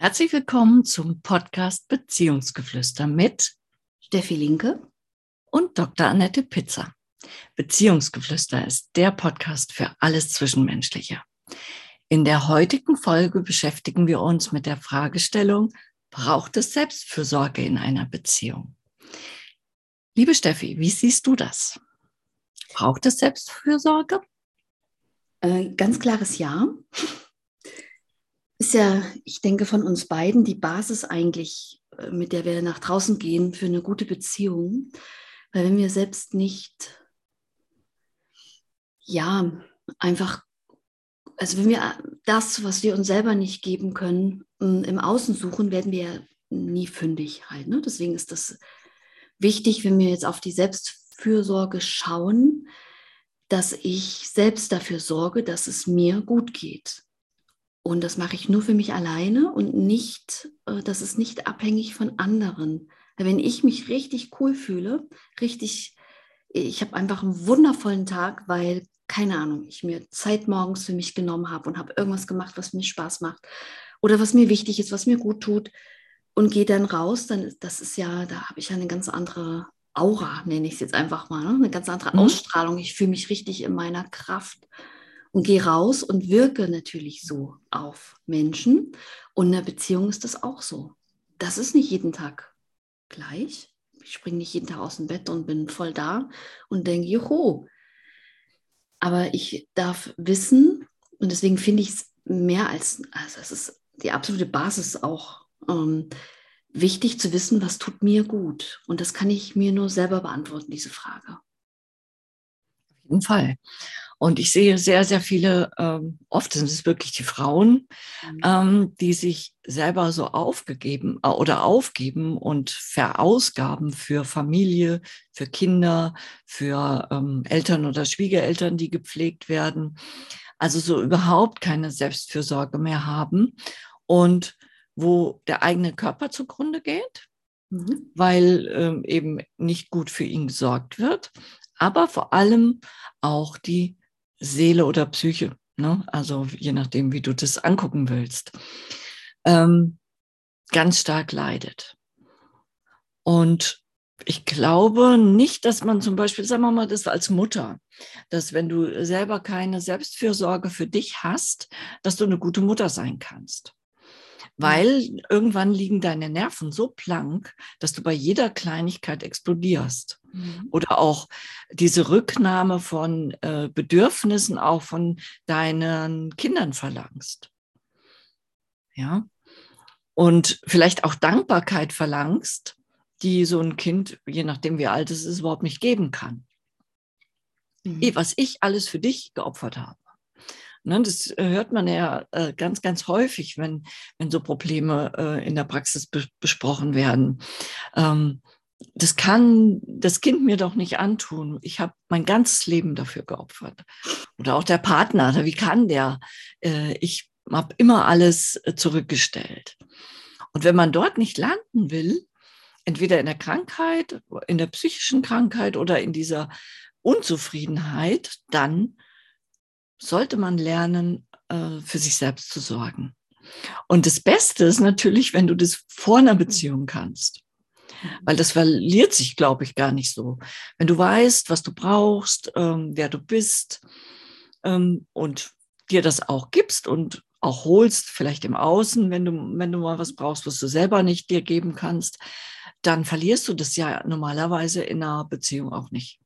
Herzlich willkommen zum Podcast Beziehungsgeflüster mit Steffi Linke und Dr. Annette Pizzer. Beziehungsgeflüster ist der Podcast für alles Zwischenmenschliche. In der heutigen Folge beschäftigen wir uns mit der Fragestellung, braucht es Selbstfürsorge in einer Beziehung? Liebe Steffi, wie siehst du das? Braucht es Selbstfürsorge? Äh, ganz klares Ja ist ja, ich denke, von uns beiden die Basis eigentlich, äh, mit der wir nach draußen gehen für eine gute Beziehung. Weil wenn wir selbst nicht, ja, einfach, also wenn wir das, was wir uns selber nicht geben können, im Außen suchen, werden wir nie fündig halt. Ne? Deswegen ist das wichtig, wenn wir jetzt auf die Selbstfürsorge schauen, dass ich selbst dafür sorge, dass es mir gut geht. Und das mache ich nur für mich alleine und nicht, äh, das ist nicht abhängig von anderen. Wenn ich mich richtig cool fühle, richtig, ich habe einfach einen wundervollen Tag, weil, keine Ahnung, ich mir Zeit morgens für mich genommen habe und habe irgendwas gemacht, was mir Spaß macht oder was mir wichtig ist, was mir gut tut und gehe dann raus, dann das ist ja, da habe ich ja eine ganz andere Aura, nenne ich es jetzt einfach mal, ne? eine ganz andere mhm. Ausstrahlung. Ich fühle mich richtig in meiner Kraft und gehe raus und wirke natürlich so auf Menschen. Und in der Beziehung ist das auch so. Das ist nicht jeden Tag gleich. Ich springe nicht jeden Tag aus dem Bett und bin voll da und denke, juhu. Aber ich darf wissen, und deswegen finde ich es mehr als, also es ist die absolute Basis auch, ähm, wichtig zu wissen, was tut mir gut. Und das kann ich mir nur selber beantworten, diese Frage. Auf jeden Fall. Und ich sehe sehr, sehr viele, ähm, oft sind es wirklich die Frauen, mhm. ähm, die sich selber so aufgegeben äh, oder aufgeben und verausgaben für Familie, für Kinder, für ähm, Eltern oder Schwiegereltern, die gepflegt werden. Also so überhaupt keine Selbstfürsorge mehr haben und wo der eigene Körper zugrunde geht, mhm. weil ähm, eben nicht gut für ihn gesorgt wird, aber vor allem auch die Seele oder Psyche, ne? also je nachdem, wie du das angucken willst, ähm, ganz stark leidet. Und ich glaube nicht, dass man zum Beispiel, sagen wir mal, das als Mutter, dass wenn du selber keine Selbstfürsorge für dich hast, dass du eine gute Mutter sein kannst. Weil irgendwann liegen deine Nerven so blank, dass du bei jeder Kleinigkeit explodierst. Mhm. Oder auch diese Rücknahme von äh, Bedürfnissen auch von deinen Kindern verlangst. Ja. Und vielleicht auch Dankbarkeit verlangst, die so ein Kind, je nachdem wie alt es ist, überhaupt nicht geben kann. Mhm. Was ich alles für dich geopfert habe. Ne, das äh, hört man ja äh, ganz, ganz häufig, wenn, wenn so Probleme äh, in der Praxis be besprochen werden. Ähm, das kann das Kind mir doch nicht antun. Ich habe mein ganzes Leben dafür geopfert. Oder auch der Partner, wie kann der? Ich habe immer alles zurückgestellt. Und wenn man dort nicht landen will, entweder in der Krankheit, in der psychischen Krankheit oder in dieser Unzufriedenheit, dann sollte man lernen, äh, für sich selbst zu sorgen. Und das Beste ist natürlich, wenn du das vor einer Beziehung kannst. Weil das verliert sich, glaube ich, gar nicht so. Wenn du weißt, was du brauchst, ähm, wer du bist ähm, und dir das auch gibst und auch holst, vielleicht im Außen, wenn du, wenn du mal was brauchst, was du selber nicht dir geben kannst, dann verlierst du das ja normalerweise in einer Beziehung auch nicht.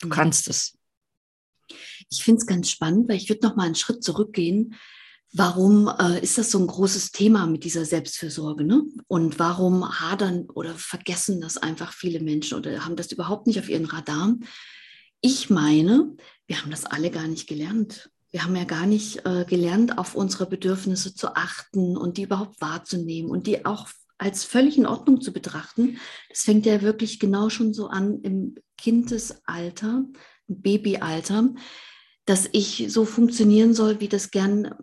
Du mhm. kannst es. Ich finde es ganz spannend, weil ich würde noch mal einen Schritt zurückgehen Warum äh, ist das so ein großes Thema mit dieser Selbstfürsorge? Ne? Und warum hadern oder vergessen das einfach viele Menschen oder haben das überhaupt nicht auf ihren Radar? Ich meine, wir haben das alle gar nicht gelernt. Wir haben ja gar nicht äh, gelernt, auf unsere Bedürfnisse zu achten und die überhaupt wahrzunehmen und die auch als völlig in Ordnung zu betrachten. Das fängt ja wirklich genau schon so an im Kindesalter, im Babyalter dass ich so funktionieren soll, wie das gern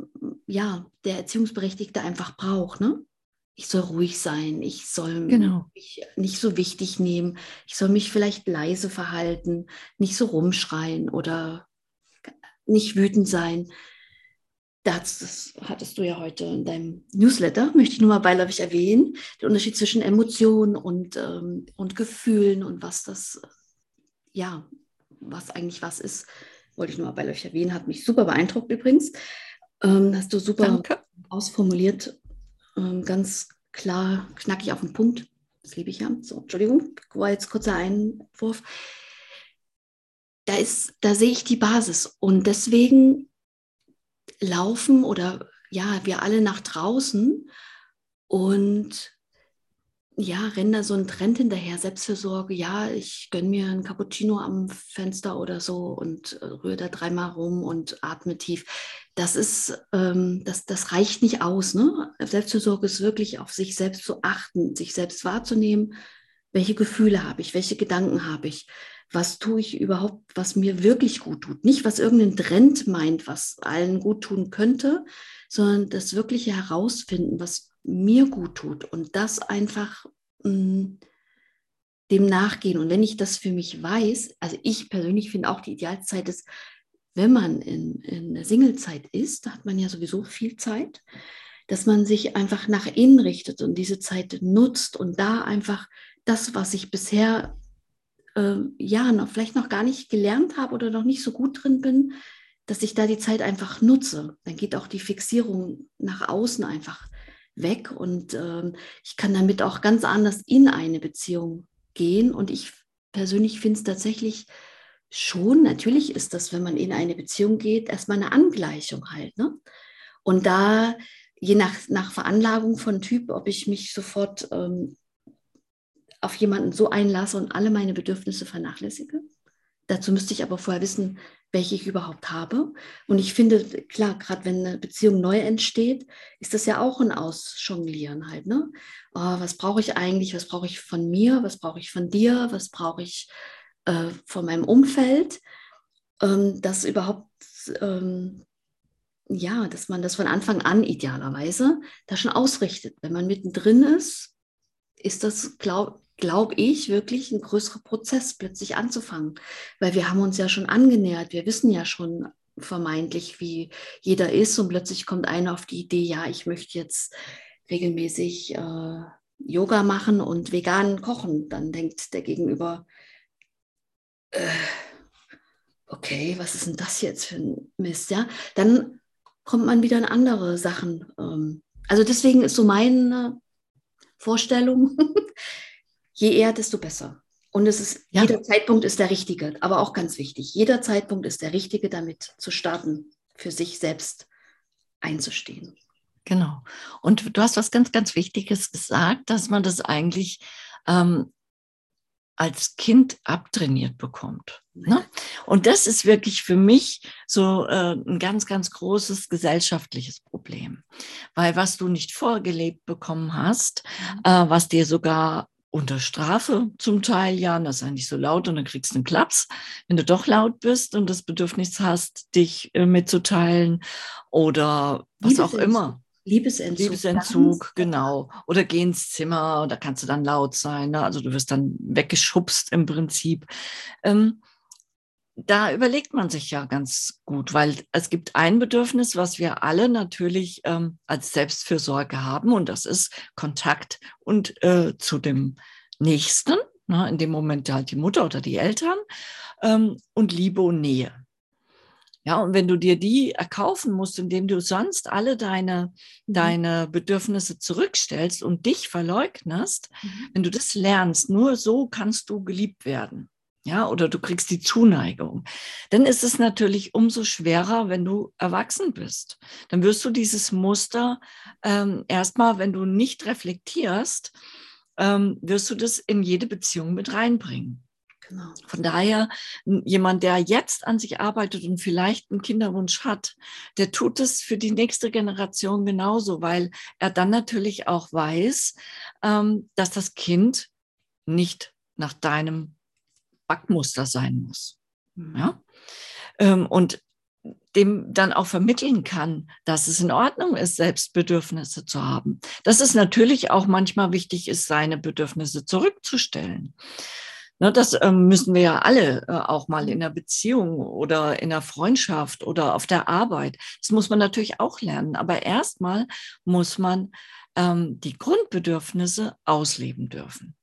ja, der Erziehungsberechtigte einfach braucht. Ne? Ich soll ruhig sein, ich soll genau. mich nicht so wichtig nehmen, ich soll mich vielleicht leise verhalten, nicht so rumschreien oder nicht wütend sein. das, das hattest du ja heute in deinem Newsletter, möchte ich nur mal beiläufig erwähnen, der Unterschied zwischen Emotionen und, ähm, und Gefühlen und was das, ja, was eigentlich was ist, wollte ich nur mal beiläufig erwähnen, hat mich super beeindruckt übrigens. Ähm, hast du super Danke. ausformuliert, ähm, ganz klar, knackig auf den Punkt. Das liebe ich ja. So, Entschuldigung, war jetzt kurzer Einwurf. Da, ist, da sehe ich die Basis und deswegen laufen oder ja, wir alle nach draußen und ja, rennen da so ein Trend hinterher, Selbstfürsorge, ja, ich gönne mir ein Cappuccino am Fenster oder so und äh, rühre da dreimal rum und atme tief. Das ist, ähm, das, das reicht nicht aus. Ne? Selbstfürsorge ist wirklich auf sich selbst zu achten, sich selbst wahrzunehmen. Welche Gefühle habe ich? Welche Gedanken habe ich? Was tue ich überhaupt, was mir wirklich gut tut? Nicht, was irgendein Trend meint, was allen gut tun könnte, sondern das wirkliche herausfinden, was mir gut tut und das einfach mh, mm, dem nachgehen. Und wenn ich das für mich weiß, also ich persönlich finde auch die Idealzeit ist, wenn man in, in der Singlezeit ist, da hat man ja sowieso viel Zeit, dass man sich einfach nach innen richtet und diese Zeit nutzt und da einfach das, was ich bisher äh, ja noch, vielleicht noch gar nicht gelernt habe oder noch nicht so gut drin bin, dass ich da die Zeit einfach nutze. Dann geht auch die Fixierung nach außen einfach weg und ähm, ich kann damit auch ganz anders in eine Beziehung gehen. Und ich persönlich finde es tatsächlich schon, natürlich ist das, wenn man in eine Beziehung geht, erstmal eine Angleichung halt. Ne? Und da, je nach, nach Veranlagung von Typ, ob ich mich sofort ähm, auf jemanden so einlasse und alle meine Bedürfnisse vernachlässige. Dazu müsste ich aber vorher wissen, welche ich überhaupt habe. Und ich finde, klar, gerade wenn eine Beziehung neu entsteht, ist das ja auch ein Ausjonglieren halt. Ne? Oh, was brauche ich eigentlich? Was brauche ich von mir? Was brauche ich von dir? Was brauche ich äh, von meinem Umfeld? Ähm, das überhaupt, ähm, ja, dass man das von Anfang an idealerweise da schon ausrichtet. Wenn man mittendrin ist, ist das, glaube glaube ich, wirklich ein größerer Prozess, plötzlich anzufangen. Weil wir haben uns ja schon angenähert, wir wissen ja schon vermeintlich, wie jeder ist und plötzlich kommt einer auf die Idee, ja, ich möchte jetzt regelmäßig äh, Yoga machen und vegan kochen. Dann denkt der Gegenüber, äh, okay, was ist denn das jetzt für ein Mist? Ja, dann kommt man wieder in andere Sachen. Ähm, also deswegen ist so meine Vorstellung, je eher, desto besser. Und es ist, ja. jeder Zeitpunkt ist der richtige, aber auch ganz wichtig. Jeder Zeitpunkt ist der richtige, damit zu starten, für sich selbst einzustehen. Genau. Und du hast was ganz, ganz Wichtiges gesagt, dass man das eigentlich ähm, als Kind abtrainiert bekommt. Ne? Und das ist wirklich für mich so äh, ein ganz, ganz großes gesellschaftliches Problem. Weil was du nicht vorgelebt bekommen hast, mhm. äh, was dir sogar unter Strafe zum Teil, ja, das sei nicht so laut und dann kriegst du einen Klaps, wenn du doch laut bist und das Bedürfnis hast, dich äh, mitzuteilen oder was auch immer. Liebesentzug. Liebesentzug, genau. Oder geh ins Zimmer, da kannst du dann laut sein. Ne? Also du wirst dann weggeschubst im Prinzip. Ähm, da überlegt man sich ja ganz gut, weil es gibt ein Bedürfnis, was wir alle natürlich ähm, als Selbstfürsorge haben, und das ist Kontakt und äh, zu dem Nächsten, ne, in dem Moment halt die Mutter oder die Eltern, ähm, und Liebe und Nähe. Ja, und wenn du dir die erkaufen musst, indem du sonst alle deine, mhm. deine Bedürfnisse zurückstellst und dich verleugnest, mhm. wenn du das lernst, nur so kannst du geliebt werden ja, oder du kriegst die Zuneigung, dann ist es natürlich umso schwerer, wenn du erwachsen bist. Dann wirst du dieses Muster ähm, erstmal, wenn du nicht reflektierst, ähm, wirst du das in jede Beziehung mit reinbringen. Genau. Von daher, jemand, der jetzt an sich arbeitet und vielleicht einen Kinderwunsch hat, der tut es für die nächste Generation genauso, weil er dann natürlich auch weiß, ähm, dass das Kind nicht nach deinem Backmuster sein muss. Mhm. Ja? Ähm, und dem dann auch vermitteln kann, dass es in Ordnung ist, Selbstbedürfnisse zu haben. Dass es natürlich auch manchmal wichtig ist, seine Bedürfnisse zurückzustellen. Ne, das ähm, müssen wir ja alle äh, auch mal in der Beziehung oder in der Freundschaft oder auf der Arbeit. Das muss man natürlich auch lernen. Aber erstmal muss man ähm, die Grundbedürfnisse ausleben dürfen.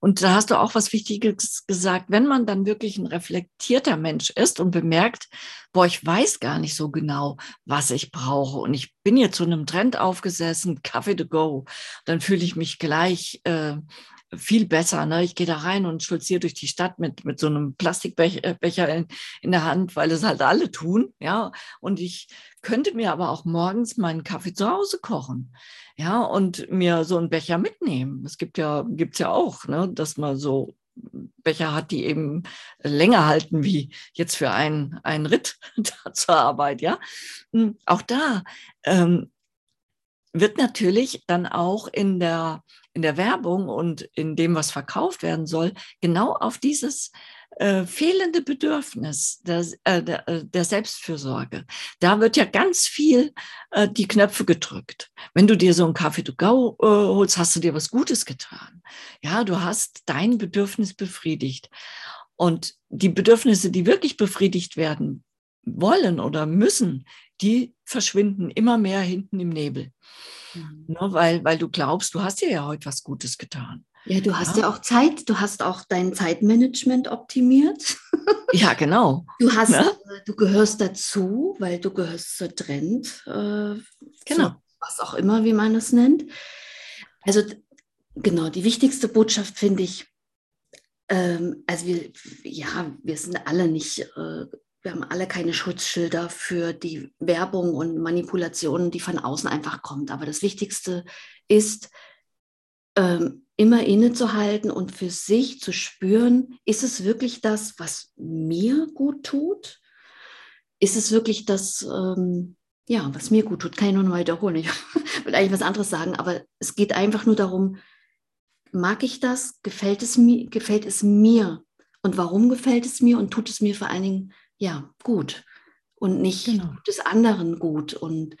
Und da hast du auch was Wichtiges gesagt. Wenn man dann wirklich ein reflektierter Mensch ist und bemerkt, boah, ich weiß gar nicht so genau, was ich brauche und ich bin jetzt zu einem Trend aufgesessen, Kaffee to go, dann fühle ich mich gleich äh, viel besser. Ne? Ich gehe da rein und stolziere durch die Stadt mit, mit so einem Plastikbecher in, in der Hand, weil es halt alle tun. Ja, und ich könnte mir aber auch morgens meinen Kaffee zu Hause kochen. Ja, und mir so einen Becher mitnehmen. Es gibt ja, gibt's ja auch, ne, dass man so Becher hat, die eben länger halten wie jetzt für einen, einen Ritt zur Arbeit, ja. Hm, auch da ähm, wird natürlich dann auch in der, in der Werbung und in dem, was verkauft werden soll, genau auf dieses äh, fehlende Bedürfnis der, äh, der, äh, Selbstfürsorge. Da wird ja ganz viel äh, die Knöpfe gedrückt. Wenn du dir so einen Kaffee to go äh, holst, hast du dir was Gutes getan. Ja, du hast dein Bedürfnis befriedigt. Und die Bedürfnisse, die wirklich befriedigt werden wollen oder müssen, die verschwinden immer mehr hinten im Nebel. Mhm. Ne, weil, weil du glaubst, du hast dir ja heute was Gutes getan. Ja, du hast ja. ja auch Zeit, du hast auch dein Zeitmanagement optimiert. Ja, genau. Du hast? Ne? Äh, du gehörst dazu, weil du gehörst zur Trend, äh, genau. Zu, was auch immer, wie man es nennt. Also genau, die wichtigste Botschaft finde ich, ähm, also wir, ja, wir sind alle nicht, äh, wir haben alle keine Schutzschilder für die Werbung und Manipulationen, die von außen einfach kommt. Aber das Wichtigste ist, ähm, immer innezuhalten und für sich zu spüren, ist es wirklich das, was mir gut tut? Ist es wirklich das, ähm, ja, was mir gut tut? Kann ich nur noch wiederholen. Ich will eigentlich was anderes sagen, aber es geht einfach nur darum, mag ich das? Gefällt es mir? Gefällt es mir? Und warum gefällt es mir? Und tut es mir vor allen Dingen, ja, gut? Und nicht genau. tut es anderen gut? Und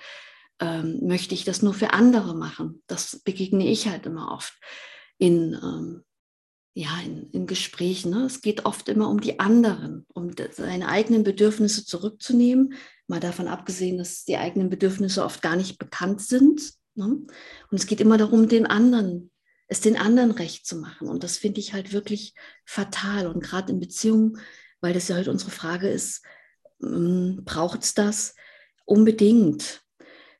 ähm, möchte ich das nur für andere machen? Das begegne ich halt immer oft in, ähm, ja, in, in Gesprächen. Ne? Es geht oft immer um die anderen, um seine eigenen Bedürfnisse zurückzunehmen. Mal davon abgesehen, dass die eigenen Bedürfnisse oft gar nicht bekannt sind. Ne? Und es geht immer darum, den anderen, es den anderen recht zu machen. Und das finde ich halt wirklich fatal. Und gerade in Beziehungen, weil das ja heute unsere Frage ist, ähm, braucht es das unbedingt?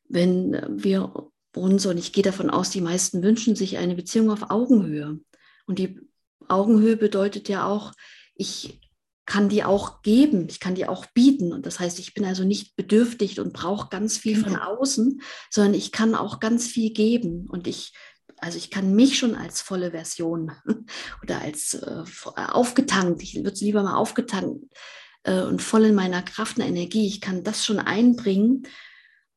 Wenn wir uns, und ich gehe davon aus, die meisten wünschen sich eine Beziehung auf Augenhöhe. Und die Augenhöhe bedeutet ja auch, ich kann die auch geben, ich kann die auch bieten. Und das heißt, ich bin also nicht bedürftig und brauche ganz viel genau. von außen, sondern ich kann auch ganz viel geben. Und ich, also ich kann mich schon als volle Version oder als äh, aufgetankt, ich würde es lieber mal aufgetankt äh, und voll in meiner Kraft und Energie, ich kann das schon einbringen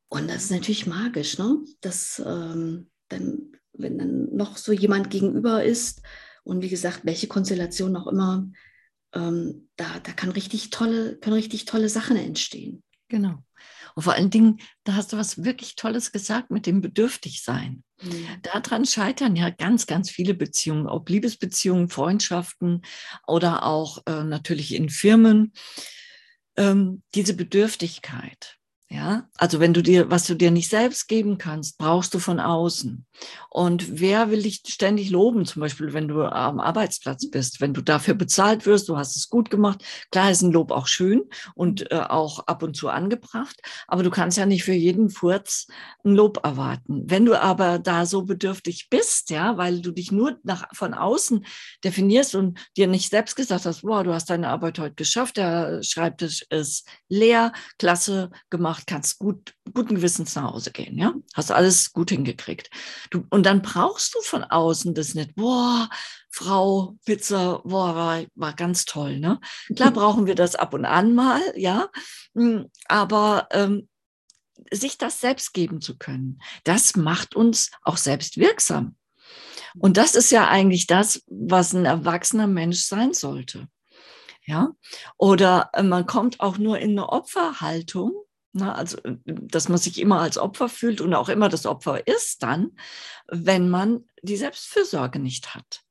und das ist natürlich magisch, ne? Dass ähm, dann, wenn dann noch so jemand gegenüber ist und wie gesagt, welche Konstellation auch immer, ähm, da, da kann richtig tolle, können richtig tolle Sachen entstehen. Genau. Und vor allen Dingen, da hast du was wirklich Tolles gesagt mit dem Bedürftigsein. Mhm. Daran scheitern ja ganz, ganz viele Beziehungen, ob Liebesbeziehungen, Freundschaften oder auch äh, natürlich in Firmen. Ähm, diese Bedürftigkeit. Ja, also wenn du dir, was du dir nicht selbst geben kannst, brauchst du von außen. Und wer will dich ständig loben? Zum Beispiel, wenn du am Arbeitsplatz bist, wenn du dafür bezahlt wirst, du hast es gut gemacht. Klar ist ein Lob auch schön und äh, auch ab und zu angebracht, aber du kannst ja nicht für jeden Furz ein Lob erwarten. Wenn du aber da so bedürftig bist, ja, weil du dich nur nach, von außen definierst und dir nicht selbst gesagt hast, wow, du hast deine Arbeit heute geschafft, der Schreibtisch ist leer, klasse gemacht, kannst gut, guten Gewissens nach Hause gehen, ja? Hast alles gut hingekriegt. Du, und dann brauchst du von außen das nicht, boah, Frau Pizza, boah, war, war ganz toll, ne? Klar brauchen wir das ab und an mal, ja? Hm, aber ähm, sich das selbst geben zu können, das macht uns auch selbst wirksam. Und das ist ja eigentlich das, was ein erwachsener Mensch sein sollte. Ja, oder äh, man kommt auch nur in eine Opferhaltung, na, also, dass man sich immer als Opfer fühlt und auch immer das Opfer ist dann, wenn man die Selbstfürsorge nicht hat.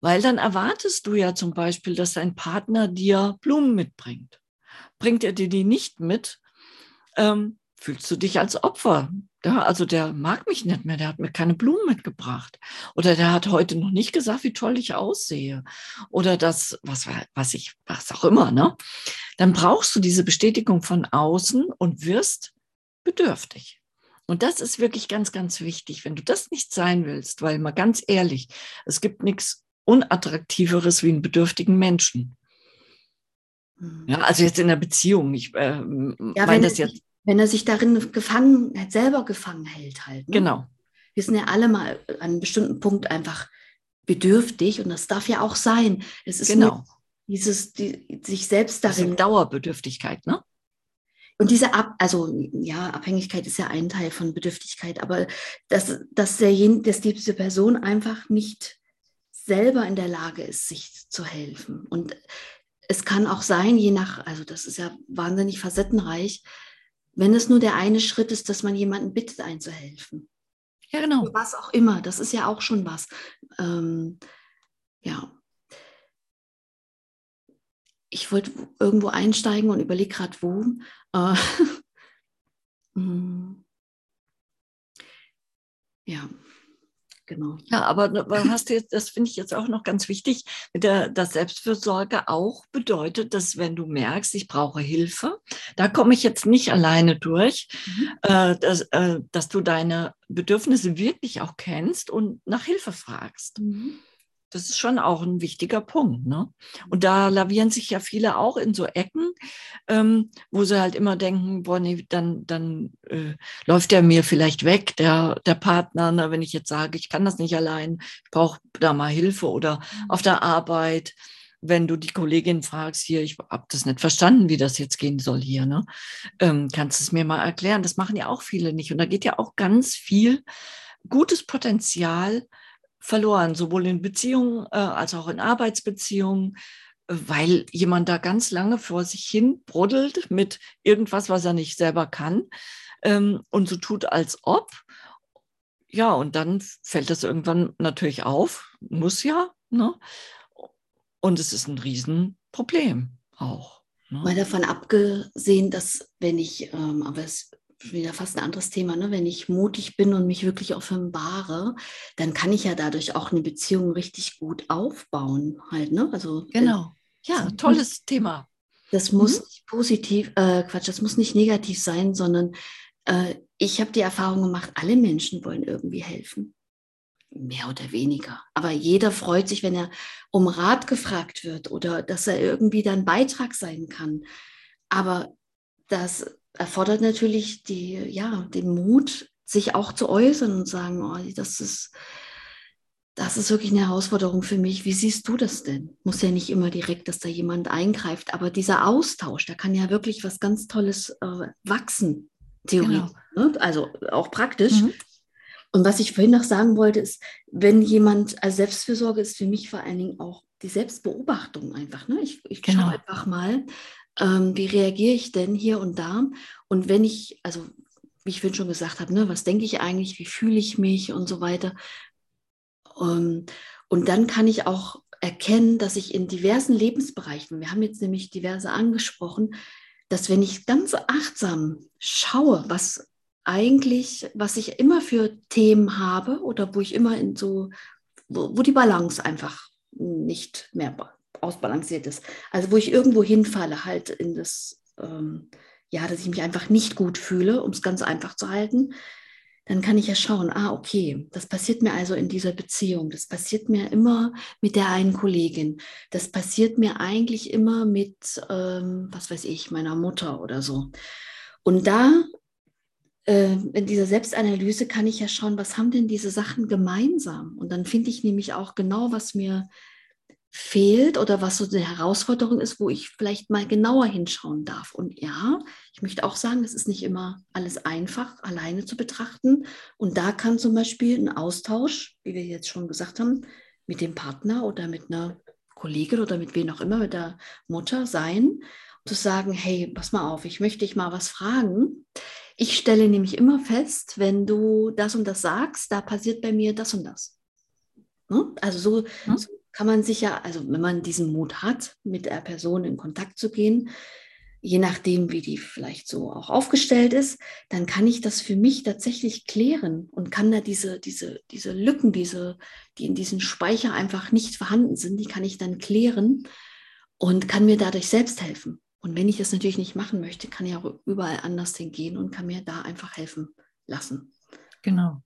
Weil dann erwartest du ja zum Beispiel, dass dein Partner dir Blumen mitbringt. Bringt er dir die nicht mit, ähm, fühlst du dich als Opfer. Ja, also der mag mich nicht mehr, der hat mir keine Blumen mitgebracht. Oder der hat heute noch nicht gesagt, wie toll ich aussehe. Oder das, was, was ich, was auch immer, ne? Dann brauchst du diese Bestätigung von außen und wirst bedürftig. Und das ist wirklich ganz, ganz wichtig. Wenn du das nicht sein willst, weil mal ganz ehrlich, es gibt nichts unattraktiveres wie einen bedürftigen Menschen. Ja, also jetzt in der Beziehung. Ich äh, ja, meine das jetzt. Wenn er sich darin gefangen, selber gefangen hält halt. Ne? Genau. Wir sind ja alle mal an einem bestimmten Punkt einfach bedürftig und das darf ja auch sein. Es ist genau. Dieses, die, sich selbst darin. Dauerbedürftigkeit, ne? Und diese Ab, also ja, Abhängigkeit ist ja ein Teil von Bedürftigkeit, aber dass, dass, derjen, dass diese Person einfach nicht selber in der Lage ist, sich zu helfen. Und es kann auch sein, je nach, also das ist ja wahnsinnig facettenreich, wenn es nur der eine Schritt ist, dass man jemanden bittet, einzuhelfen. Ja, genau. Was auch immer, das ist ja auch schon was. Ähm, ja, ich wollte irgendwo einsteigen und überlege gerade wo. Äh, hm. ja, genau. Ja, aber hast du jetzt, das finde ich jetzt auch noch ganz wichtig, mit der, dass Selbstfürsorge auch bedeutet, dass wenn du merkst, ich brauche Hilfe, da komme ich jetzt nicht alleine durch, mhm. äh, dass, äh, dass du deine Bedürfnisse wirklich auch kennst und nach Hilfe fragst. Mhm. Das ist schon auch ein wichtiger Punkt. Ne? Und da lavieren sich ja viele auch in so Ecken, ähm, wo sie halt immer denken, boah, nee, dann, dann äh, läuft der mir vielleicht weg, der, der Partner, ne? wenn ich jetzt sage, ich kann das nicht allein, ich brauche da mal Hilfe oder mhm. auf der Arbeit. Wenn du die Kollegin fragst, hier, ich habe das nicht verstanden, wie das jetzt gehen soll hier, ne? Ähm, kannst du es mir mal erklären? Das machen ja auch viele nicht. Und da geht ja auch ganz viel gutes Potenzial verloren, sowohl in Beziehungen äh, als auch in Arbeitsbeziehungen, weil jemand da ganz lange vor sich hin bruddelt mit irgendwas, was er nicht selber kann ähm, und so tut, als ob. Ja, und dann fällt das irgendwann natürlich auf, muss ja, ne? Und es ist ein Riesenproblem auch. Ne? Mal davon abgesehen, dass wenn ich, ähm, aber es wieder fast ein anderes Thema, ne? wenn ich mutig bin und mich wirklich offenbare, dann kann ich ja dadurch auch eine Beziehung richtig gut aufbauen. Halt, ne? Also, genau. Ja, tolles Thema. Das muss mhm. nicht positiv, äh, Quatsch, das muss nicht negativ sein, sondern äh, ich habe die Erfahrung gemacht, alle Menschen wollen irgendwie helfen. Mehr oder weniger. Aber jeder freut sich, wenn er um Rat gefragt wird oder dass er irgendwie dann Beitrag sein kann. Aber das erfordert natürlich die, ja, den Mut, sich auch zu äußern und sagen, oh, das ist, das ist wirklich eine Herausforderung für mich. Wie siehst du das denn? Muss ja nicht immer direkt, dass da jemand eingreift, aber dieser Austausch, da kann ja wirklich was ganz Tolles äh, wachsen, theoretisch. Genau. Ne? Also auch praktisch. Mhm. Und was ich vorhin noch sagen wollte, ist, wenn jemand, also Selbstfürsorge ist für mich vor allen Dingen auch die Selbstbeobachtung einfach. Ne? Ich, ich genau. schaue einfach mal, ähm, wie reagiere ich denn hier und da? Und wenn ich, also wie ich schon gesagt habe, ne, was denke ich eigentlich, wie fühle ich mich und so weiter. Ähm, und dann kann ich auch erkennen, dass ich in diversen Lebensbereichen, wir haben jetzt nämlich diverse angesprochen, dass wenn ich ganz achtsam schaue, was eigentlich, was ich immer für Themen habe oder wo ich immer in so, wo, wo die Balance einfach nicht mehr ausbalanciert ist. Also wo ich irgendwo hinfalle, halt in das, ähm, ja, dass ich mich einfach nicht gut fühle, um es ganz einfach zu halten, dann kann ich ja schauen, ah, okay, das passiert mir also in dieser Beziehung, das passiert mir immer mit der einen Kollegin, das passiert mir eigentlich immer mit, ähm, was weiß ich, meiner Mutter oder so. Und da äh, in dieser Selbstanalyse kann ich ja schauen, was haben denn diese Sachen gemeinsam? Und dann finde ich nämlich auch genau, was mir fehlt oder was so eine Herausforderung ist, wo ich vielleicht mal genauer hinschauen darf. Und ja, ich möchte auch sagen, es ist nicht immer alles einfach, alleine zu betrachten. Und da kann zum Beispiel ein Austausch, wie wir jetzt schon gesagt haben, mit dem Partner oder mit einer Kollegin oder mit wem auch immer, mit der Mutter sein, zu sagen, hey, pass mal auf, ich möchte dich mal was fragen. Ich stelle nämlich immer fest, wenn du das und das sagst, da passiert bei mir das und das. Ne? Also so, hm? so kann man sich ja, also wenn man diesen Mut hat, mit der Person in Kontakt zu gehen, je nachdem, wie die vielleicht so auch aufgestellt ist, dann kann ich das für mich tatsächlich klären und kann da diese, diese, diese Lücken, diese, die in diesem Speicher einfach nicht vorhanden sind, die kann ich dann klären und kann mir dadurch selbst helfen. Und wenn ich das natürlich nicht machen möchte, kann ich auch überall anders hingehen und kann mir da einfach helfen lassen. Genau.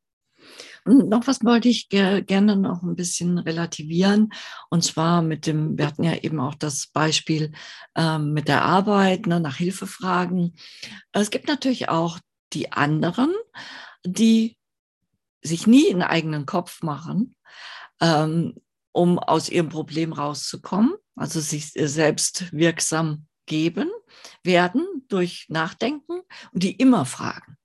Noch was wollte ich ge gerne noch ein bisschen relativieren. Und zwar mit dem, wir hatten ja eben auch das Beispiel ähm, mit der Arbeit, ne, nach Hilfe fragen. Es gibt natürlich auch die anderen, die sich nie einen eigenen Kopf machen, ähm, um aus ihrem Problem rauszukommen, also sich selbst wirksam geben werden durch Nachdenken und die immer fragen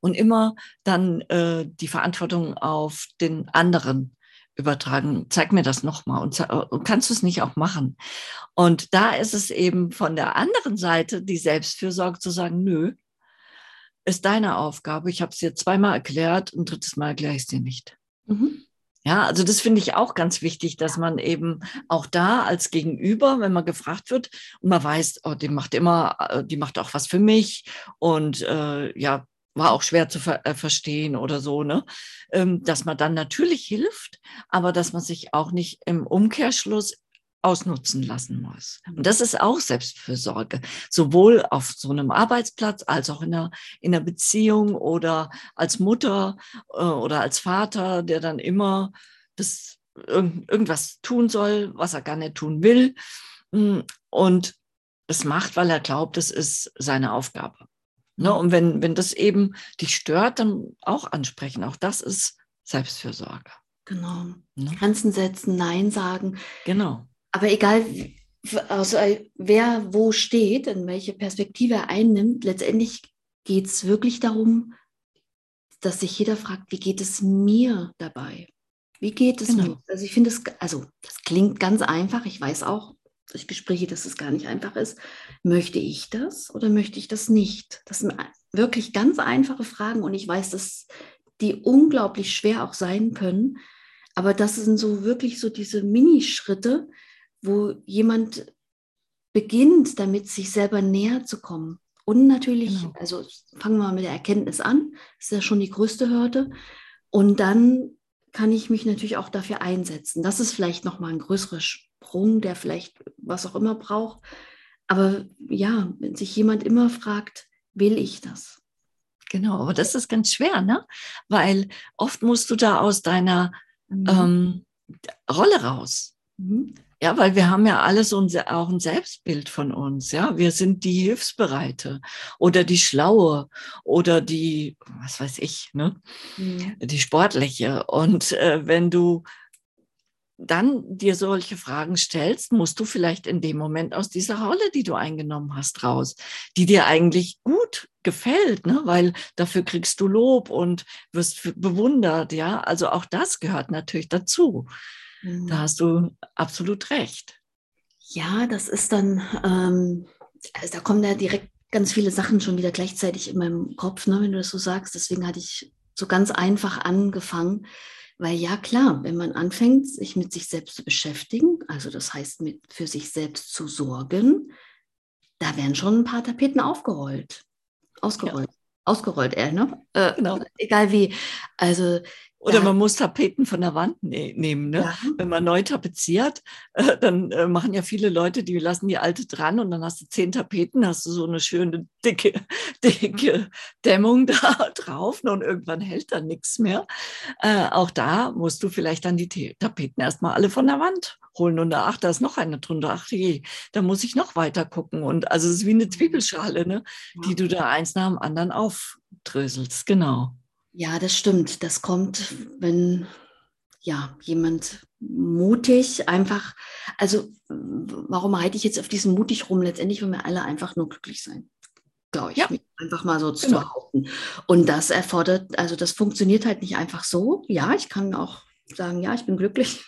und immer dann äh, die Verantwortung auf den anderen übertragen. Zeig mir das nochmal und, und kannst du es nicht auch machen? Und da ist es eben von der anderen Seite die Selbstfürsorge zu sagen, nö, ist deine Aufgabe. Ich habe es dir zweimal erklärt, ein drittes Mal erkläre ich es dir nicht. Mhm. Ja, also das finde ich auch ganz wichtig, dass man eben auch da als Gegenüber, wenn man gefragt wird und man weiß, oh, die macht immer, äh, die macht auch was für mich und äh, ja, war auch schwer zu ver äh, verstehen oder so, ne? Ähm, dass man dann natürlich hilft, aber dass man sich auch nicht im Umkehrschluss ausnutzen lassen muss. Und das ist auch Selbstfürsorge, sowohl auf so einem Arbeitsplatz als auch in einer, in einer Beziehung oder als Mutter äh, oder als Vater, der dann immer das irgend, irgendwas tun soll, was er gar nicht tun will. Hm, und es macht, weil er glaubt, das ist seine Aufgabe. Ne? Und wenn, wenn das eben dich stört, dann auch ansprechen. Auch das ist Selbstfürsorge. Genau. Ne? Grenzen setzen, Nein sagen. Genau. Aber egal, also wer wo steht, in welche Perspektive er einnimmt, letztendlich geht es wirklich darum, dass sich jeder fragt, wie geht es mir dabei? Wie geht es genau. mir? Also ich finde es, also das klingt ganz einfach. Ich weiß auch, durch Gespräche, dass es gar nicht einfach ist. Möchte ich das oder möchte ich das nicht? Das sind wirklich ganz einfache Fragen und ich weiß, dass die unglaublich schwer auch sein können. Aber das sind so wirklich so diese Minischritte, wo jemand beginnt, damit sich selber näher zu kommen. Und natürlich, genau. also fangen wir mal mit der Erkenntnis an, das ist ja schon die größte Hürde. Und dann kann ich mich natürlich auch dafür einsetzen. Das ist vielleicht nochmal ein größerer Sprung, der vielleicht was auch immer braucht. Aber ja, wenn sich jemand immer fragt, will ich das? Genau, aber das ist ganz schwer, ne? Weil oft musst du da aus deiner mhm. ähm, Rolle raus. Mhm. Ja, weil wir haben ja alles so auch ein Selbstbild von uns. Ja, wir sind die Hilfsbereite oder die Schlaue oder die, was weiß ich, ne, mhm. die Sportliche. Und äh, wenn du dann dir solche Fragen stellst, musst du vielleicht in dem Moment aus dieser Rolle, die du eingenommen hast, raus, die dir eigentlich gut gefällt, ne? weil dafür kriegst du Lob und wirst bewundert, ja. Also auch das gehört natürlich dazu. Mhm. Da hast du absolut recht. Ja, das ist dann, ähm, also da kommen ja direkt ganz viele Sachen schon wieder gleichzeitig in meinem Kopf, ne, wenn du das so sagst. Deswegen hatte ich so ganz einfach angefangen weil ja klar, wenn man anfängt, sich mit sich selbst zu beschäftigen, also das heißt mit für sich selbst zu sorgen, da werden schon ein paar Tapeten aufgerollt. Ausgerollt. Ja. Ausgerollt, eher, ne? Äh, genau. Egal wie. Also oder ja. man muss Tapeten von der Wand ne nehmen. Ne? Ja. Wenn man neu tapeziert, äh, dann äh, machen ja viele Leute, die lassen die alte dran und dann hast du zehn Tapeten, hast du so eine schöne dicke, dicke Dämmung da drauf ne? und irgendwann hält dann nichts mehr. Äh, auch da musst du vielleicht dann die Tapeten erstmal alle von der Wand holen und ach, da ist noch eine drunter, ach je, da muss ich noch weiter gucken. Und also es ist wie eine Zwiebelschale, ne? Ja. die du da eins nach dem anderen aufdröselst, genau. Ja, das stimmt. Das kommt, wenn ja jemand mutig einfach, also warum reite ich jetzt auf diesen mutig rum? Letztendlich wollen wir alle einfach nur glücklich sein. Glaube ich, ja. einfach mal so genau. zu behaupten. Und das erfordert, also das funktioniert halt nicht einfach so. Ja, ich kann auch sagen, ja, ich bin glücklich.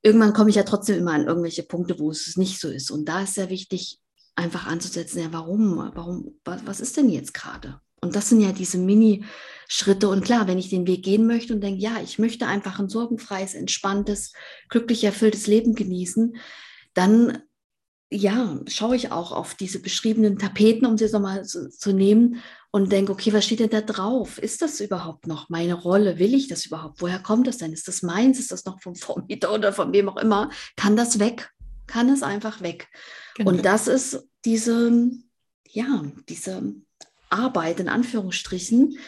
Irgendwann komme ich ja trotzdem immer an irgendwelche Punkte, wo es nicht so ist. Und da ist sehr wichtig, einfach anzusetzen, ja, warum, warum, was, was ist denn jetzt gerade? Und das sind ja diese Mini-Schritte. Und klar, wenn ich den Weg gehen möchte und denke, ja, ich möchte einfach ein sorgenfreies, entspanntes, glücklich erfülltes Leben genießen, dann ja, schaue ich auch auf diese beschriebenen Tapeten, um sie jetzt nochmal zu, zu nehmen und denke, okay, was steht denn da drauf? Ist das überhaupt noch meine Rolle? Will ich das überhaupt? Woher kommt das denn? Ist das meins? Ist das noch vom Vormieter oder von wem auch immer? Kann das weg? Kann es einfach weg? Genau. Und das ist diese, ja, diese Arbeit in Anführungsstrichen,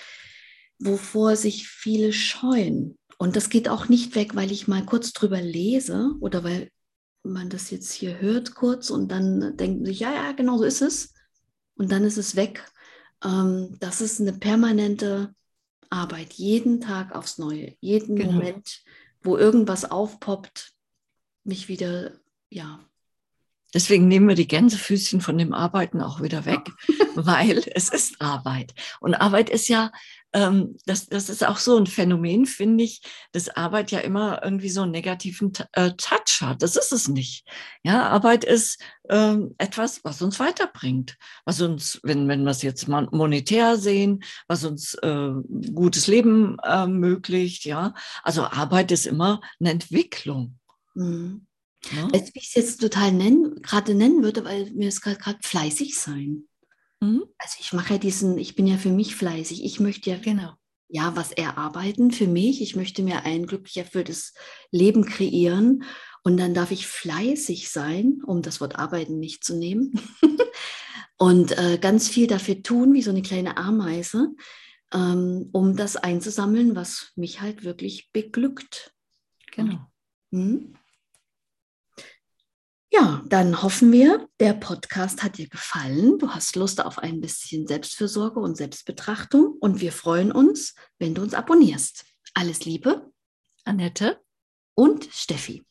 wovor sich viele scheuen. Und das geht auch nicht weg, weil ich mal kurz drüber lese oder weil man das jetzt hier hört kurz und dann denkt sich, ja, ja, genau so ist es. Und dann ist es weg. Ähm, das ist eine permanente Arbeit, jeden Tag aufs Neue, jeden genau. Moment, wo irgendwas aufpoppt, mich wieder, ja. Deswegen nehmen wir die Gänsefüßchen von dem Arbeiten auch wieder weg, weil es ist Arbeit. Und Arbeit ist ja ähm, das, das ist auch so ein Phänomen, finde ich, dass Arbeit ja immer irgendwie so einen negativen äh, Touch hat. Das ist es nicht. Ja, Arbeit ist ähm, etwas, was uns weiterbringt, was uns, wenn, wenn wir es jetzt monetär sehen, was uns äh, gutes Leben ermöglicht. Ja, also Arbeit ist immer eine Entwicklung. Mhm. Ja? Als ich es jetzt total nennen, gerade nennen würde, weil mir es gerade fleißig sein. Mhm. Also ich mache ja diesen, ich bin ja für mich fleißig. Ich möchte ja genau ja was erarbeiten für mich. Ich möchte mir ein glücklich erfülltes Leben kreieren und dann darf ich fleißig sein, um das Wort arbeiten nicht zu nehmen. und äh, ganz viel dafür tun, wie so eine kleine Ameise, ähm, um das einzusammeln, was mich halt wirklich beglückt. Genau. Mhm. Ja, dann hoffen wir, der Podcast hat dir gefallen. Du hast Lust auf ein bisschen Selbstfürsorge und Selbstbetrachtung und wir freuen uns, wenn du uns abonnierst. Alles Liebe, Annette und Steffi.